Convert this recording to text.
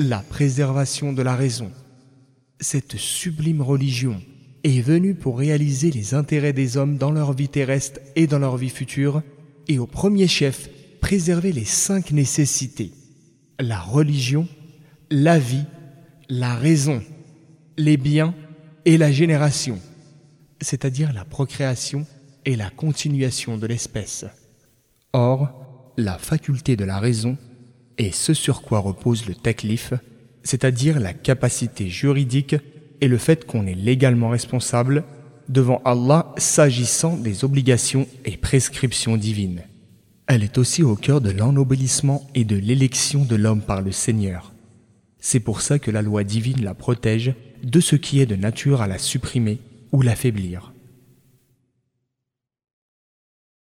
la préservation de la raison. Cette sublime religion est venue pour réaliser les intérêts des hommes dans leur vie terrestre et dans leur vie future, et au premier chef, préserver les cinq nécessités. La religion, la vie, la raison, les biens et la génération, c'est-à-dire la procréation et la continuation de l'espèce. Or, la faculté de la raison est ce sur quoi repose le taklif, c'est-à-dire la capacité juridique et le fait qu'on est légalement responsable devant Allah s'agissant des obligations et prescriptions divines. Elle est aussi au cœur de l'ennoblissement et de l'élection de l'homme par le Seigneur. C'est pour ça que la loi divine la protège de ce qui est de nature à la supprimer ou l'affaiblir.